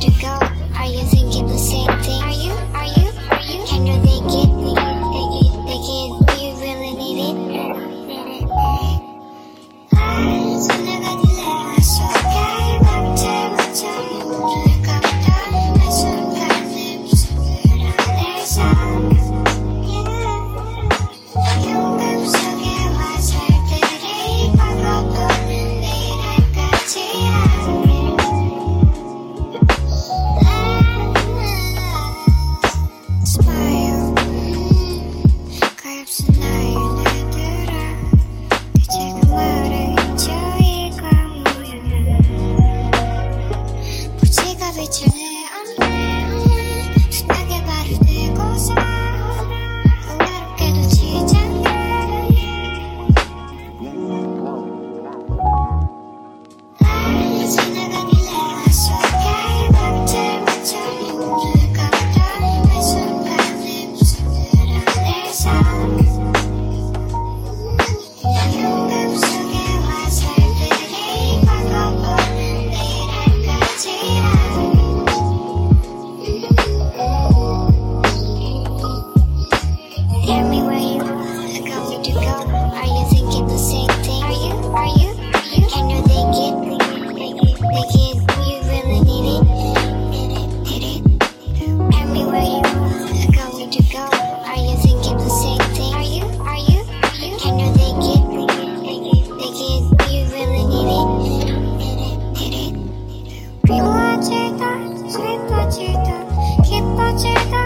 to go. Imagine 比我知道，谁不知道，天不知道。